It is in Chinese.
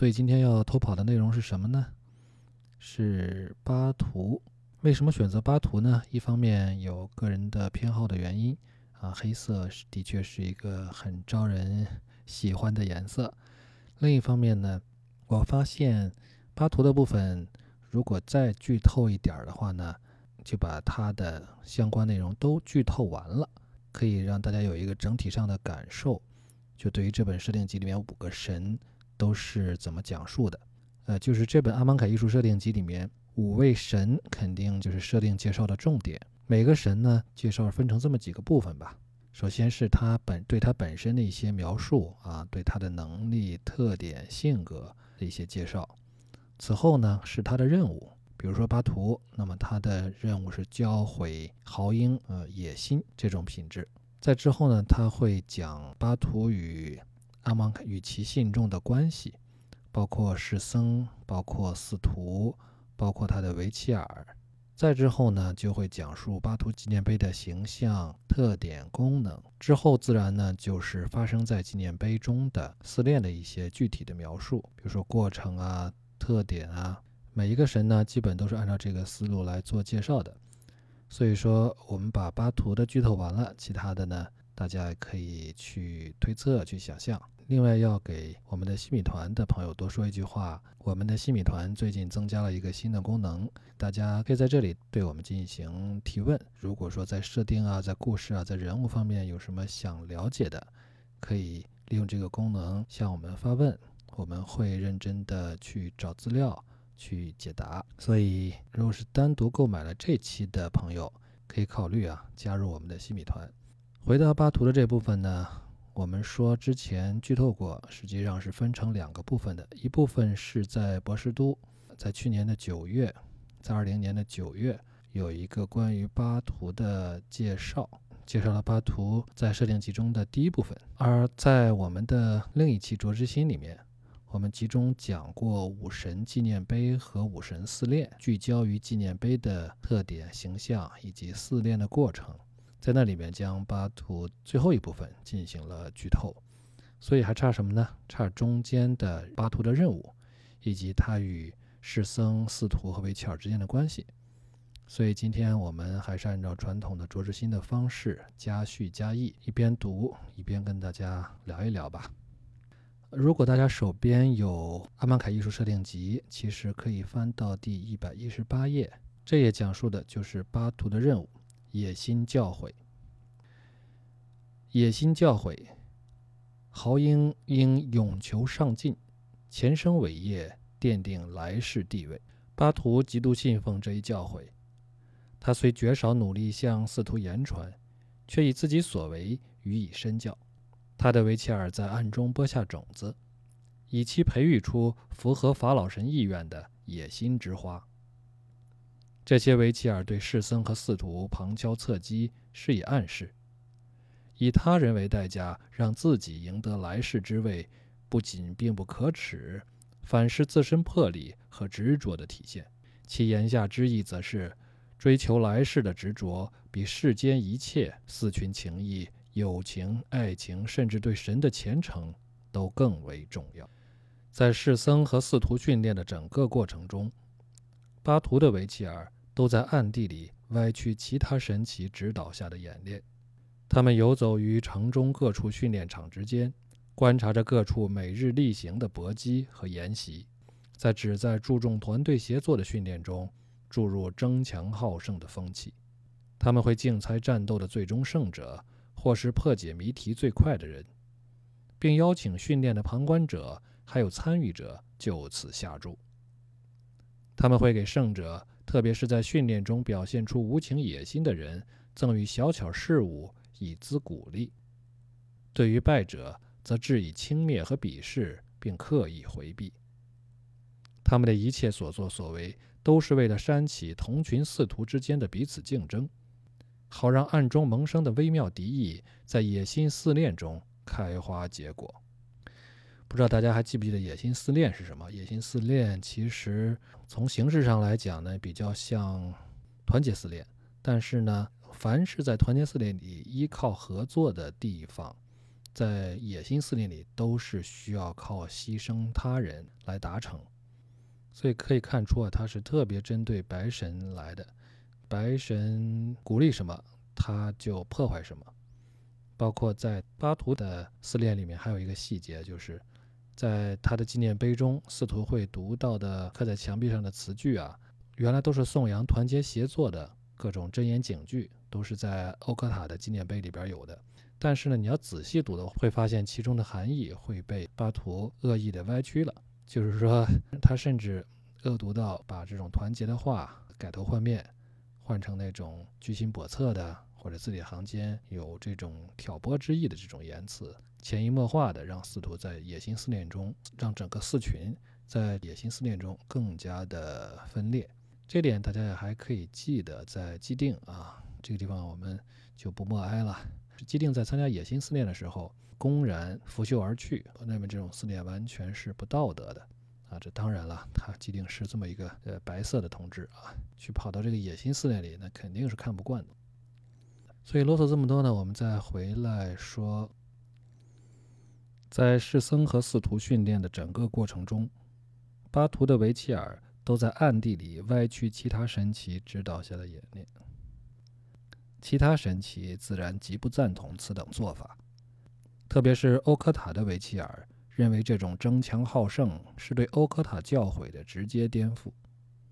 所以今天要偷跑的内容是什么呢？是巴图。为什么选择巴图呢？一方面有个人的偏好的原因啊，黑色的确是一个很招人喜欢的颜色。另一方面呢，我发现巴图的部分如果再剧透一点儿的话呢，就把它的相关内容都剧透完了，可以让大家有一个整体上的感受。就对于这本设定集里面五个神。都是怎么讲述的？呃，就是这本阿芒凯艺术设定集里面五位神，肯定就是设定介绍的重点。每个神呢，介绍分成这么几个部分吧。首先是他本对他本身的一些描述啊，对他的能力、特点、性格的一些介绍。此后呢，是他的任务，比如说巴图，那么他的任务是教会豪英呃野心这种品质。在之后呢，他会讲巴图与。阿芒与其信众的关系，包括士僧，包括司徒，包括他的维齐尔。再之后呢，就会讲述巴图纪念碑的形象、特点、功能。之后自然呢，就是发生在纪念碑中的四炼的一些具体的描述，比如说过程啊、特点啊。每一个神呢，基本都是按照这个思路来做介绍的。所以说，我们把巴图的剧透完了，其他的呢？大家可以去推测、去想象。另外，要给我们的西米团的朋友多说一句话：我们的西米团最近增加了一个新的功能，大家可以在这里对我们进行提问。如果说在设定啊、在故事啊、在人物方面有什么想了解的，可以利用这个功能向我们发问，我们会认真的去找资料去解答。所以，如果是单独购买了这期的朋友，可以考虑啊加入我们的西米团。回到巴图的这部分呢，我们说之前剧透过，实际上是分成两个部分的。一部分是在博士都，在去年的九月，在二零年的九月，有一个关于巴图的介绍，介绍了巴图在设定集中的第一部分。而在我们的另一期卓之心里面，我们集中讲过武神纪念碑和武神四炼，聚焦于纪念碑的特点、形象以及四炼的过程。在那里面将巴图最后一部分进行了剧透，所以还差什么呢？差中间的巴图的任务，以及他与世僧、司徒和维切尔之间的关系。所以今天我们还是按照传统的卓志新的方式，加叙加意，一边读一边跟大家聊一聊吧。如果大家手边有阿曼凯艺术设定集，其实可以翻到第一百一十八页，这页讲述的就是巴图的任务。野心教诲，野心教诲，豪英应勇求上进，前生伟业奠定来世地位。巴图极度信奉这一教诲，他虽绝少努力向四徒言传，却以自己所为予以身教。他的维切尔在暗中播下种子，以期培育出符合法老神意愿的野心之花。这些维齐尔对士僧和寺徒旁敲侧击，施以暗示，以他人为代价让自己赢得来世之位，不仅并不可耻，反是自身魄力和执着的体现。其言下之意，则是追求来世的执着，比世间一切四群情谊、友情、爱情，甚至对神的虔诚，都更为重要。在士僧和寺徒训练的整个过程中，巴图的维齐尔。都在暗地里歪曲其他神奇指导下的演练。他们游走于城中各处训练场之间，观察着各处每日例行的搏击和研习，在旨在注重团队协作的训练中注入争强好胜的风气。他们会竞猜战斗的最终胜者，或是破解谜题最快的人，并邀请训练的旁观者还有参与者就此下注。他们会给胜者。特别是在训练中表现出无情野心的人，赠予小巧事物以资鼓励；对于败者，则致以轻蔑和鄙视，并刻意回避。他们的一切所作所为，都是为了煽起同群四徒之间的彼此竞争，好让暗中萌生的微妙敌意在野心四恋中开花结果。不知道大家还记不记得野心四恋是什么？野心四恋其实从形式上来讲呢，比较像团结四恋，但是呢，凡是在团结四恋里依靠合作的地方，在野心四恋里都是需要靠牺牲他人来达成，所以可以看出啊，他是特别针对白神来的。白神鼓励什么，他就破坏什么。包括在巴图的四恋里面，还有一个细节，就是在他的纪念碑中，司徒会读到的刻在墙壁上的词句啊，原来都是颂扬团结协作的各种箴言警句，都是在欧科塔的纪念碑里边有的。但是呢，你要仔细读的，会发现其中的含义会被巴图恶意的歪曲了。就是说，他甚至恶毒到把这种团结的话改头换面，换成那种居心叵测的，或者字里行间有这种挑拨之意的这种言辞，潜移默化的让司徒在野心思念中，让整个四群在野心思念中更加的分裂。这点大家也还可以记得，在既定啊这个地方，我们就不默哀了。既定在参加野心思念的时候，公然拂袖而去，那么这种思念完全是不道德的啊！这当然了，他既定是这么一个呃白色的同志啊，去跑到这个野心思念里，那肯定是看不惯的。所以啰嗦这么多呢，我们再回来说，在世僧和寺徒训练的整个过程中，巴图的维齐尔都在暗地里歪曲其他神奇指导下的演练。其他神奇自然极不赞同此等做法，特别是欧科塔的维齐尔认为这种争强好胜是对欧科塔教诲的直接颠覆。